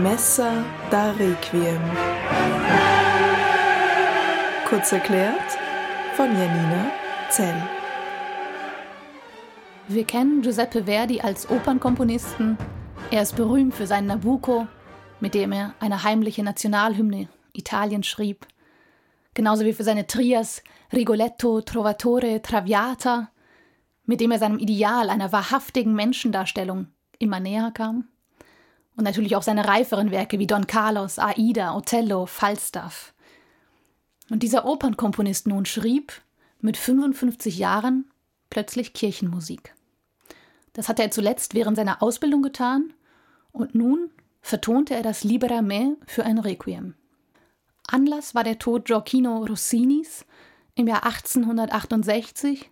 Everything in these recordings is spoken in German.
Messa da Requiem. Kurz erklärt von Janina Zell. Wir kennen Giuseppe Verdi als Opernkomponisten. Er ist berühmt für seinen Nabucco, mit dem er eine heimliche Nationalhymne Italien schrieb. Genauso wie für seine Trias Rigoletto, Trovatore, Traviata, mit dem er seinem Ideal einer wahrhaftigen Menschendarstellung immer näher kam. Und natürlich auch seine reiferen Werke wie Don Carlos, Aida, Othello, Falstaff. Und dieser Opernkomponist nun schrieb mit 55 Jahren plötzlich Kirchenmusik. Das hatte er zuletzt während seiner Ausbildung getan und nun vertonte er das Libera Me für ein Requiem. Anlass war der Tod Gioacchino Rossinis im Jahr 1868,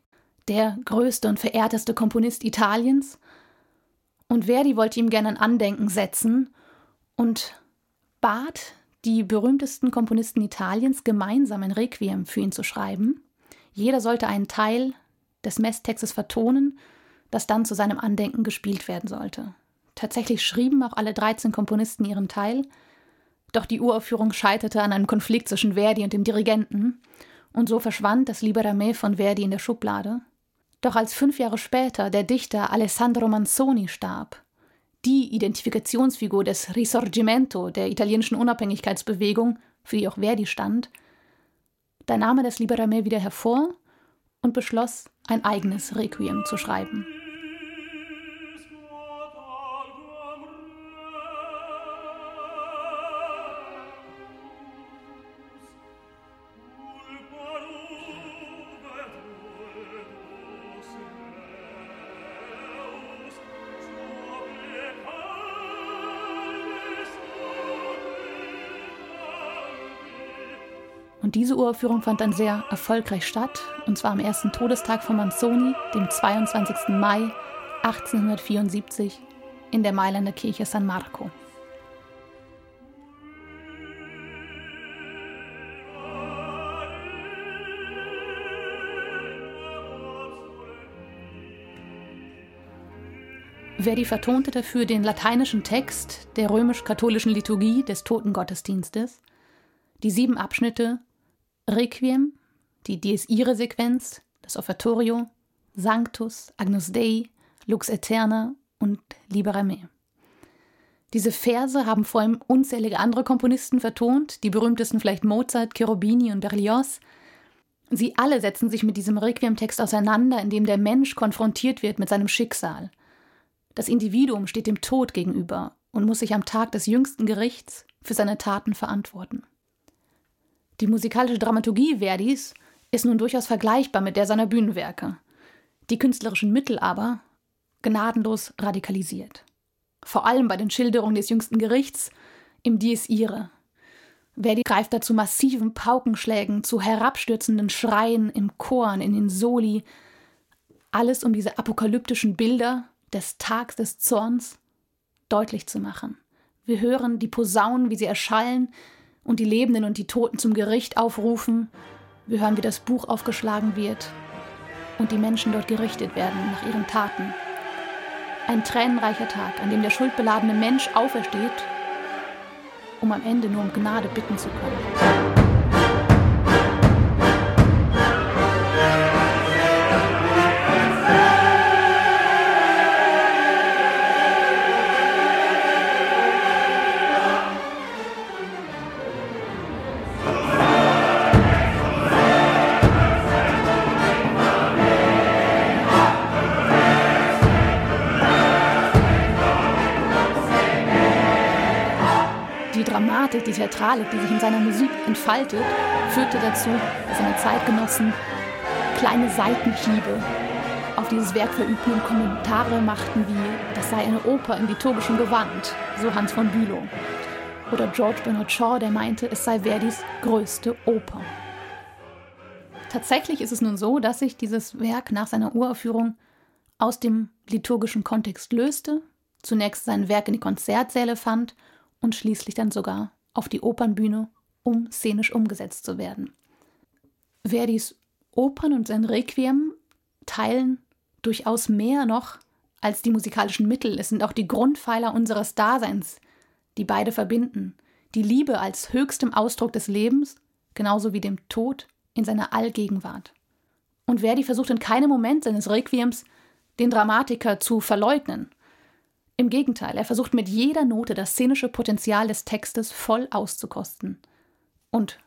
der größte und verehrteste Komponist Italiens. Und Verdi wollte ihm gerne ein Andenken setzen und bat die berühmtesten Komponisten Italiens, gemeinsam ein Requiem für ihn zu schreiben. Jeder sollte einen Teil des Messtextes vertonen, das dann zu seinem Andenken gespielt werden sollte. Tatsächlich schrieben auch alle 13 Komponisten ihren Teil, doch die Uraufführung scheiterte an einem Konflikt zwischen Verdi und dem Dirigenten, und so verschwand das Libera Me von Verdi in der Schublade. Doch als fünf Jahre später der Dichter Alessandro Manzoni starb, die Identifikationsfigur des Risorgimento, der italienischen Unabhängigkeitsbewegung, für die auch Verdi stand, da nahm er das Libera Me wieder hervor und beschloss, ein eigenes Requiem zu schreiben. Und diese Uraufführung fand dann sehr erfolgreich statt, und zwar am ersten Todestag von Manzoni, dem 22. Mai 1874, in der Mailänder Kirche San Marco. Verdi vertonte dafür den lateinischen Text der römisch-katholischen Liturgie des Totengottesdienstes, die sieben Abschnitte Requiem, die Dies Irae-Sequenz, das Offertorio, Sanctus, Agnus Dei, Lux Aeterna und Libera Me. Diese Verse haben vor allem unzählige andere Komponisten vertont, die berühmtesten vielleicht Mozart, Cherubini und Berlioz. Sie alle setzen sich mit diesem Requiem-Text auseinander, in dem der Mensch konfrontiert wird mit seinem Schicksal. Das Individuum steht dem Tod gegenüber und muss sich am Tag des jüngsten Gerichts für seine Taten verantworten. Die musikalische Dramaturgie Verdis ist nun durchaus vergleichbar mit der seiner Bühnenwerke. Die künstlerischen Mittel aber gnadenlos radikalisiert. Vor allem bei den Schilderungen des jüngsten Gerichts im Dies Irae. Verdi greift dazu massiven Paukenschlägen, zu herabstürzenden Schreien im Chor, in den Soli. Alles um diese apokalyptischen Bilder des Tags des Zorns deutlich zu machen. Wir hören die Posaunen, wie sie erschallen, und die Lebenden und die Toten zum Gericht aufrufen. Wir hören, wie das Buch aufgeschlagen wird und die Menschen dort gerichtet werden nach ihren Taten. Ein tränenreicher Tag, an dem der schuldbeladene Mensch aufersteht, um am Ende nur um Gnade bitten zu können. Dramatik, die Theatralik, die sich in seiner Musik entfaltet, führte dazu, dass seine Zeitgenossen kleine Seitenhiebe auf dieses Werk verübten und Kommentare machten wie, das sei eine Oper im liturgischen Gewand, so Hans von Bülow. Oder George Bernard Shaw, der meinte, es sei Verdis größte Oper. Tatsächlich ist es nun so, dass sich dieses Werk nach seiner Uraufführung aus dem liturgischen Kontext löste, zunächst sein Werk in die Konzertsäle fand und schließlich dann sogar auf die Opernbühne, um szenisch umgesetzt zu werden. Verdis Opern und sein Requiem teilen durchaus mehr noch als die musikalischen Mittel. Es sind auch die Grundpfeiler unseres Daseins, die beide verbinden, die Liebe als höchstem Ausdruck des Lebens, genauso wie dem Tod in seiner Allgegenwart. Und Verdi versucht in keinem Moment seines Requiems, den Dramatiker zu verleugnen. Im Gegenteil, er versucht mit jeder Note das szenische Potenzial des Textes voll auszukosten und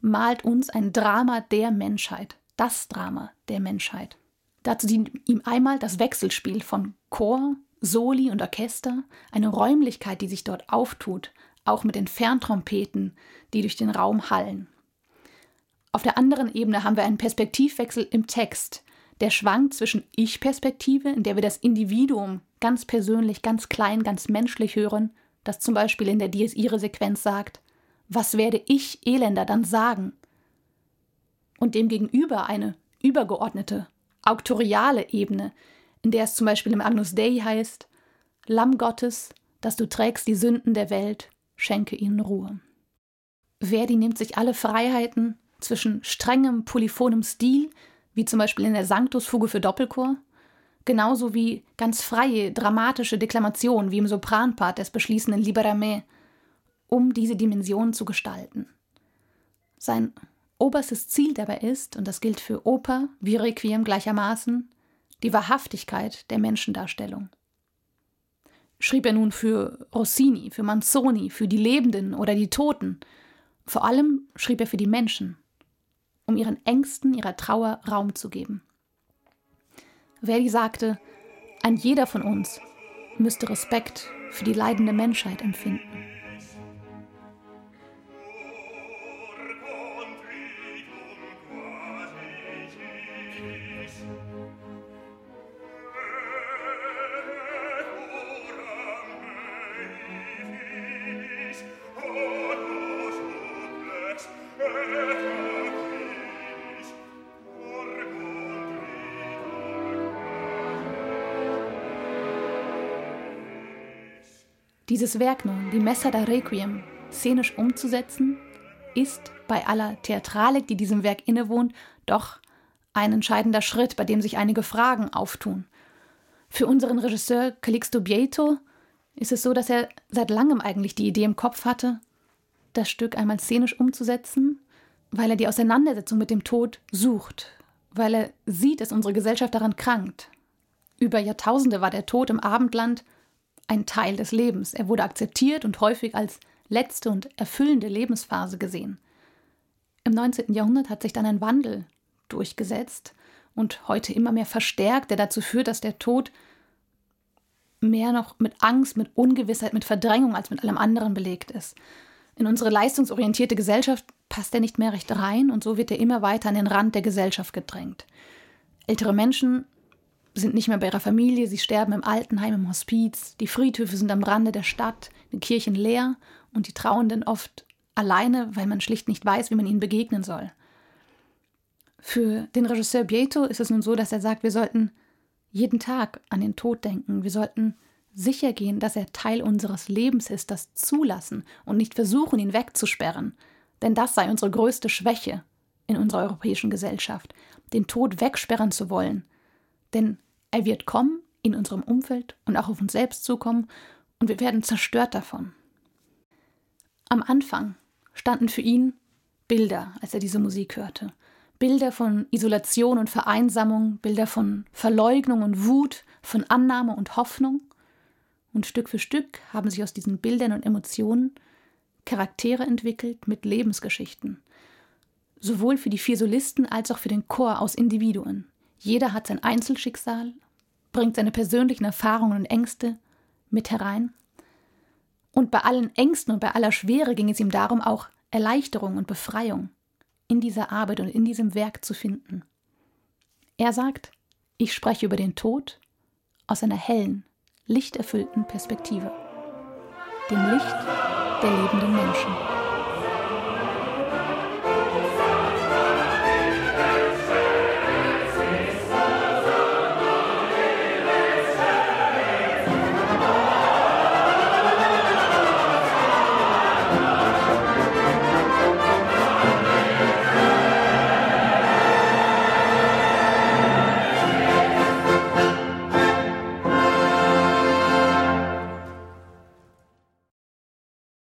malt uns ein Drama der Menschheit, das Drama der Menschheit. Dazu dient ihm einmal das Wechselspiel von Chor, Soli und Orchester, eine Räumlichkeit, die sich dort auftut, auch mit den Ferntrompeten, die durch den Raum hallen. Auf der anderen Ebene haben wir einen Perspektivwechsel im Text, der schwankt zwischen Ich-Perspektive, in der wir das Individuum ganz persönlich, ganz klein, ganz menschlich hören, das zum Beispiel in der Dies Irae Sequenz sagt, was werde ich Elender dann sagen? Und demgegenüber eine übergeordnete, auktoriale Ebene, in der es zum Beispiel im Agnus Dei heißt, Lamm Gottes, dass du trägst die Sünden der Welt, schenke ihnen Ruhe. Verdi nimmt sich alle Freiheiten zwischen strengem polyphonem Stil, wie zum Beispiel in der Sanctusfuge für Doppelchor, genauso wie ganz freie, dramatische Deklamation wie im Sopranpart des beschließenden Liberame, um diese Dimension zu gestalten. Sein oberstes Ziel dabei ist, und das gilt für Oper wie Requiem gleichermaßen, die Wahrhaftigkeit der Menschendarstellung. Schrieb er nun für Rossini, für Manzoni, für die Lebenden oder die Toten, vor allem schrieb er für die Menschen, um ihren Ängsten, ihrer Trauer Raum zu geben. Verdi sagte, ein jeder von uns müsste Respekt für die leidende Menschheit empfinden. Dieses Werk nun, die Messa da Requiem, szenisch umzusetzen, ist bei aller Theatralik, die diesem Werk innewohnt, doch ein entscheidender Schritt, bei dem sich einige Fragen auftun. Für unseren Regisseur Calixto Bieto ist es so, dass er seit langem eigentlich die Idee im Kopf hatte, das Stück einmal szenisch umzusetzen, weil er die Auseinandersetzung mit dem Tod sucht, weil er sieht, dass unsere Gesellschaft daran krankt. Über Jahrtausende war der Tod im Abendland ein Teil des Lebens. Er wurde akzeptiert und häufig als letzte und erfüllende Lebensphase gesehen. Im 19. Jahrhundert hat sich dann ein Wandel durchgesetzt und heute immer mehr verstärkt, der dazu führt, dass der Tod mehr noch mit Angst, mit Ungewissheit, mit Verdrängung als mit allem anderen belegt ist. In unsere leistungsorientierte Gesellschaft passt er nicht mehr recht rein und so wird er immer weiter an den Rand der Gesellschaft gedrängt. Ältere Menschen sind nicht mehr bei ihrer Familie, sie sterben im Altenheim, im Hospiz, die Friedhöfe sind am Rande der Stadt, die Kirchen leer und die Trauenden oft alleine, weil man schlicht nicht weiß, wie man ihnen begegnen soll. Für den Regisseur Bieto ist es nun so, dass er sagt, wir sollten jeden Tag an den Tod denken, wir sollten sicher gehen, dass er Teil unseres Lebens ist, das zulassen und nicht versuchen, ihn wegzusperren, denn das sei unsere größte Schwäche in unserer europäischen Gesellschaft, den Tod wegsperren zu wollen, denn er wird kommen in unserem Umfeld und auch auf uns selbst zukommen und wir werden zerstört davon. Am Anfang standen für ihn Bilder, als er diese Musik hörte. Bilder von Isolation und Vereinsamung, Bilder von Verleugnung und Wut, von Annahme und Hoffnung. Und Stück für Stück haben sich aus diesen Bildern und Emotionen Charaktere entwickelt mit Lebensgeschichten. Sowohl für die vier Solisten als auch für den Chor aus Individuen. Jeder hat sein Einzelschicksal, bringt seine persönlichen Erfahrungen und Ängste mit herein. Und bei allen Ängsten und bei aller Schwere ging es ihm darum, auch Erleichterung und Befreiung in dieser Arbeit und in diesem Werk zu finden. Er sagt, ich spreche über den Tod aus einer hellen, lichterfüllten Perspektive, dem Licht der lebenden Menschen.